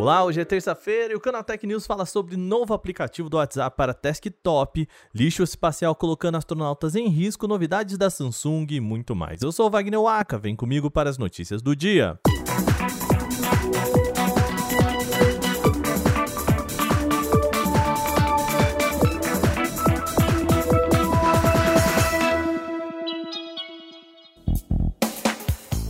Olá, hoje é terça-feira e o Canal Tech News fala sobre novo aplicativo do WhatsApp para desktop, lixo espacial colocando astronautas em risco, novidades da Samsung e muito mais. Eu sou o Wagner Waka, vem comigo para as notícias do dia.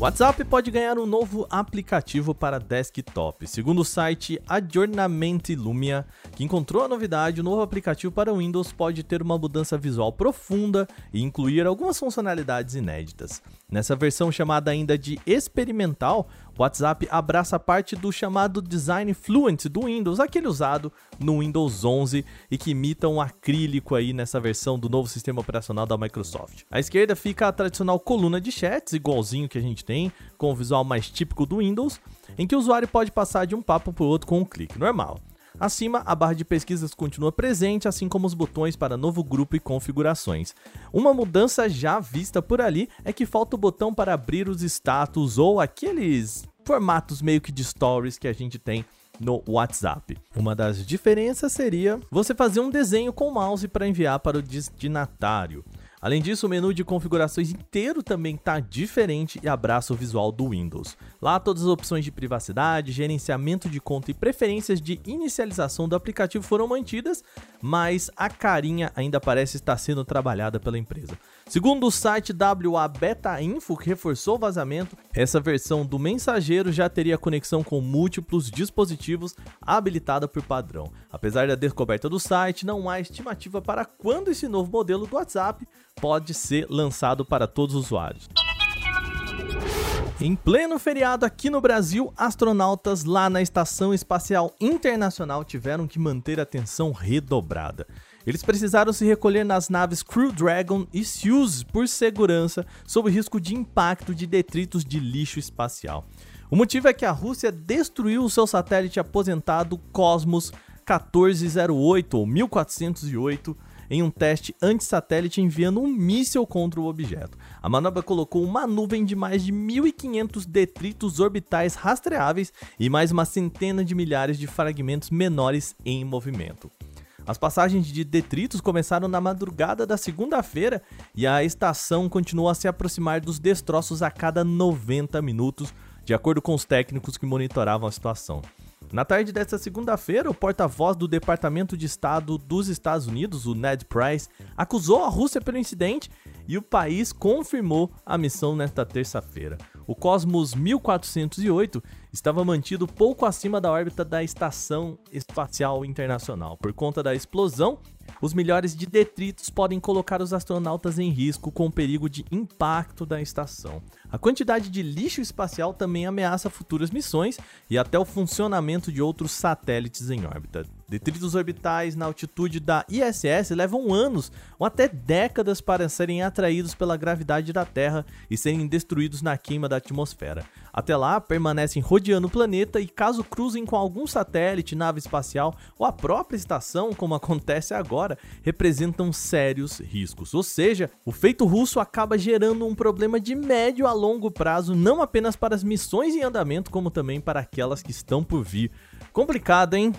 WhatsApp pode ganhar um novo aplicativo para desktop. Segundo o site Aggiornamenti Lumia, que encontrou a novidade, o novo aplicativo para Windows pode ter uma mudança visual profunda e incluir algumas funcionalidades inéditas. Nessa versão chamada ainda de experimental, o WhatsApp abraça parte do chamado Design Fluent do Windows, aquele usado no Windows 11 e que imita um acrílico aí nessa versão do novo sistema operacional da Microsoft. À esquerda fica a tradicional coluna de chats, igualzinho que a gente tem, com o visual mais típico do Windows, em que o usuário pode passar de um papo para o outro com um clique normal. Acima, a barra de pesquisas continua presente, assim como os botões para novo grupo e configurações. Uma mudança já vista por ali é que falta o botão para abrir os status ou aqueles formatos meio que de stories que a gente tem no WhatsApp. Uma das diferenças seria você fazer um desenho com o mouse para enviar para o destinatário. Além disso, o menu de configurações inteiro também está diferente e abraça o visual do Windows. Lá todas as opções de privacidade, gerenciamento de conta e preferências de inicialização do aplicativo foram mantidas, mas a carinha ainda parece estar sendo trabalhada pela empresa. Segundo o site WA Beta Info, que reforçou o vazamento, essa versão do mensageiro já teria conexão com múltiplos dispositivos habilitada por padrão. Apesar da descoberta do site, não há estimativa para quando esse novo modelo do WhatsApp pode ser lançado para todos os usuários. Em pleno feriado aqui no Brasil, astronautas lá na Estação Espacial Internacional tiveram que manter a atenção redobrada. Eles precisaram se recolher nas naves Crew Dragon e Soyuz por segurança, sob risco de impacto de detritos de lixo espacial. O motivo é que a Rússia destruiu o seu satélite aposentado Cosmos 1408 ou 1408 em um teste anti-satélite enviando um míssil contra o objeto. A manobra colocou uma nuvem de mais de 1.500 detritos orbitais rastreáveis e mais uma centena de milhares de fragmentos menores em movimento. As passagens de detritos começaram na madrugada da segunda-feira e a estação continuou a se aproximar dos destroços a cada 90 minutos, de acordo com os técnicos que monitoravam a situação. Na tarde desta segunda-feira, o porta-voz do Departamento de Estado dos Estados Unidos, o Ned Price, acusou a Rússia pelo incidente e o país confirmou a missão nesta terça-feira. O Cosmos 1408 estava mantido pouco acima da órbita da Estação Espacial Internacional. Por conta da explosão, os milhares de detritos podem colocar os astronautas em risco com o perigo de impacto da estação. A quantidade de lixo espacial também ameaça futuras missões e até o funcionamento de outros satélites em órbita. Detritos orbitais na altitude da ISS levam anos ou até décadas para serem atraídos pela gravidade da Terra e serem destruídos na queima da atmosfera. Até lá, permanecem rodeando o planeta e, caso cruzem com algum satélite, nave espacial ou a própria estação, como acontece agora, representam sérios riscos. Ou seja, o feito russo acaba gerando um problema de médio a longo prazo, não apenas para as missões em andamento, como também para aquelas que estão por vir. Complicado, hein?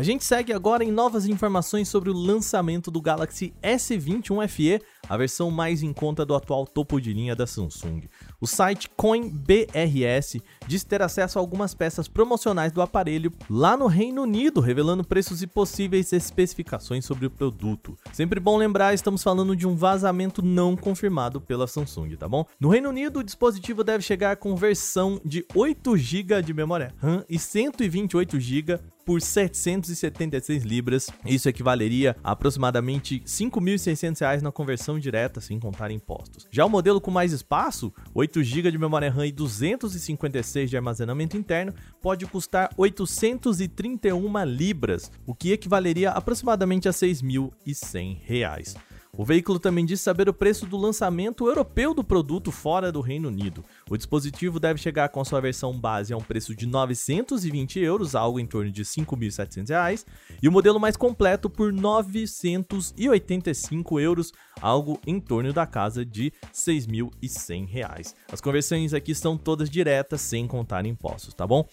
A gente segue agora em novas informações sobre o lançamento do Galaxy S21 FE, a versão mais em conta do atual topo de linha da Samsung. O site CoinBRS diz ter acesso a algumas peças promocionais do aparelho lá no Reino Unido, revelando preços e possíveis especificações sobre o produto. Sempre bom lembrar, estamos falando de um vazamento não confirmado pela Samsung, tá bom? No Reino Unido, o dispositivo deve chegar com versão de 8 GB de memória RAM e 128 GB por 776 libras. Isso equivaleria a aproximadamente R$ 5.600 na conversão direta, sem contar impostos. Já o modelo com mais espaço, 8 GB de memória RAM e 256 de armazenamento interno, pode custar 831 libras, o que equivaleria aproximadamente a R$ 6.100. O veículo também diz saber o preço do lançamento europeu do produto fora do Reino Unido. O dispositivo deve chegar com sua versão base a um preço de 920 euros, algo em torno de 5.700 reais, e o modelo mais completo por 985 euros, algo em torno da casa de 6.100 reais. As conversões aqui são todas diretas, sem contar impostos, tá bom?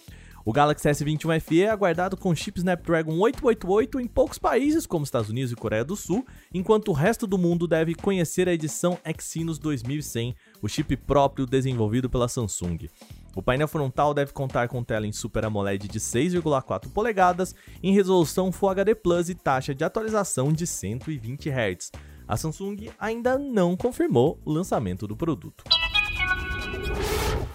O Galaxy S21 FE é aguardado com chip Snapdragon 888 em poucos países, como Estados Unidos e Coreia do Sul, enquanto o resto do mundo deve conhecer a edição Exynos 2100, o chip próprio desenvolvido pela Samsung. O painel frontal deve contar com tela em Super AMOLED de 6,4 polegadas, em resolução Full HD Plus e taxa de atualização de 120 Hz. A Samsung ainda não confirmou o lançamento do produto.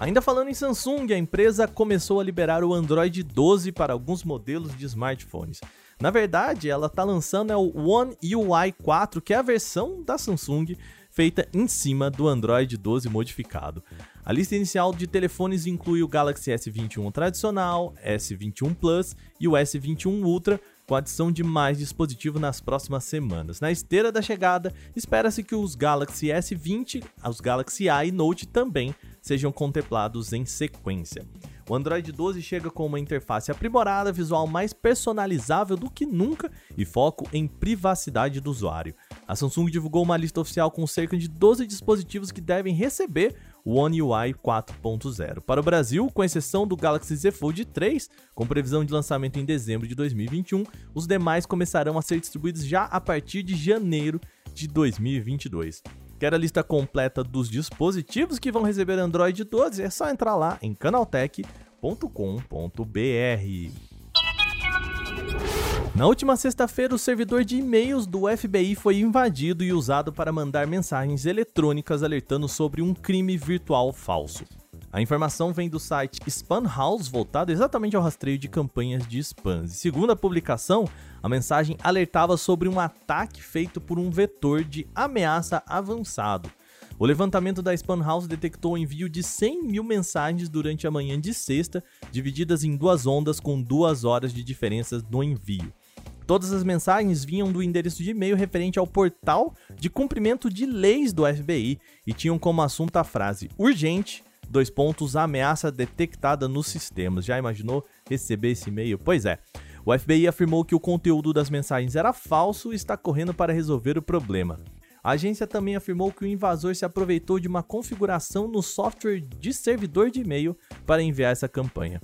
Ainda falando em Samsung, a empresa começou a liberar o Android 12 para alguns modelos de smartphones. Na verdade, ela está lançando é o One UI 4, que é a versão da Samsung feita em cima do Android 12 modificado. A lista inicial de telefones inclui o Galaxy S21 tradicional, S21 Plus e o S21 Ultra, com adição de mais dispositivos nas próximas semanas. Na esteira da chegada, espera-se que os Galaxy S20, os Galaxy A e Note também sejam contemplados em sequência. O Android 12 chega com uma interface aprimorada, visual mais personalizável do que nunca e foco em privacidade do usuário. A Samsung divulgou uma lista oficial com cerca de 12 dispositivos que devem receber o One UI 4.0. Para o Brasil, com exceção do Galaxy Z Fold 3, com previsão de lançamento em dezembro de 2021, os demais começarão a ser distribuídos já a partir de janeiro de 2022. Quer a lista completa dos dispositivos que vão receber Android 12? É só entrar lá em canaltech.com.br. Na última sexta-feira, o servidor de e-mails do FBI foi invadido e usado para mandar mensagens eletrônicas alertando sobre um crime virtual falso. A informação vem do site Spam House, voltado exatamente ao rastreio de campanhas de spams. Segundo a publicação, a mensagem alertava sobre um ataque feito por um vetor de ameaça avançado. O levantamento da Spam House detectou o envio de 100 mil mensagens durante a manhã de sexta, divididas em duas ondas com duas horas de diferença no envio. Todas as mensagens vinham do endereço de e-mail referente ao portal de cumprimento de leis do FBI e tinham como assunto a frase urgente, dois pontos, ameaça detectada nos sistemas. Já imaginou receber esse e-mail? Pois é. O FBI afirmou que o conteúdo das mensagens era falso e está correndo para resolver o problema. A agência também afirmou que o invasor se aproveitou de uma configuração no software de servidor de e-mail para enviar essa campanha.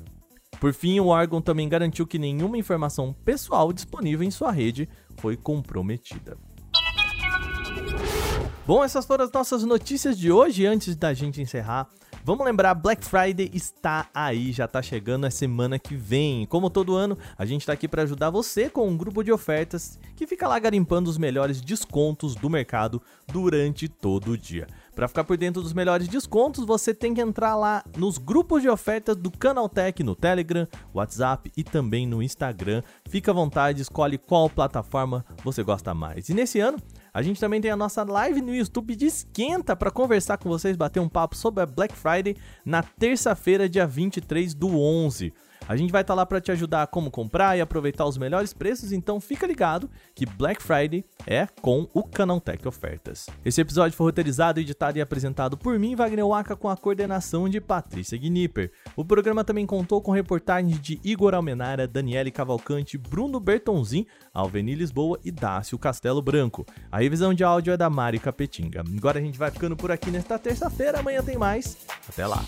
Por fim, o órgão também garantiu que nenhuma informação pessoal disponível em sua rede foi comprometida. Bom, essas foram as nossas notícias de hoje. Antes da gente encerrar, Vamos lembrar, Black Friday está aí, já está chegando a semana que vem. Como todo ano, a gente está aqui para ajudar você com um grupo de ofertas que fica lá garimpando os melhores descontos do mercado durante todo o dia. Para ficar por dentro dos melhores descontos, você tem que entrar lá nos grupos de ofertas do Canaltech no Telegram, WhatsApp e também no Instagram. Fica à vontade, escolhe qual plataforma você gosta mais. E nesse ano, a gente também tem a nossa live no YouTube de Esquenta para conversar com vocês, bater um papo sobre a Black Friday na terça-feira, dia 23 do 11. A gente vai estar tá lá para te ajudar a como comprar e aproveitar os melhores preços, então fica ligado que Black Friday é com o Canaltech Ofertas. Esse episódio foi roteirizado, editado e apresentado por mim, Wagner Waka, com a coordenação de Patrícia Gnipper. O programa também contou com reportagens de Igor Almenara, Daniele Cavalcante, Bruno Bertonzin, Alveni Lisboa e Dácio Castelo Branco. A revisão de áudio é da Mari Capetinga. Agora a gente vai ficando por aqui nesta terça-feira, amanhã tem mais. Até lá!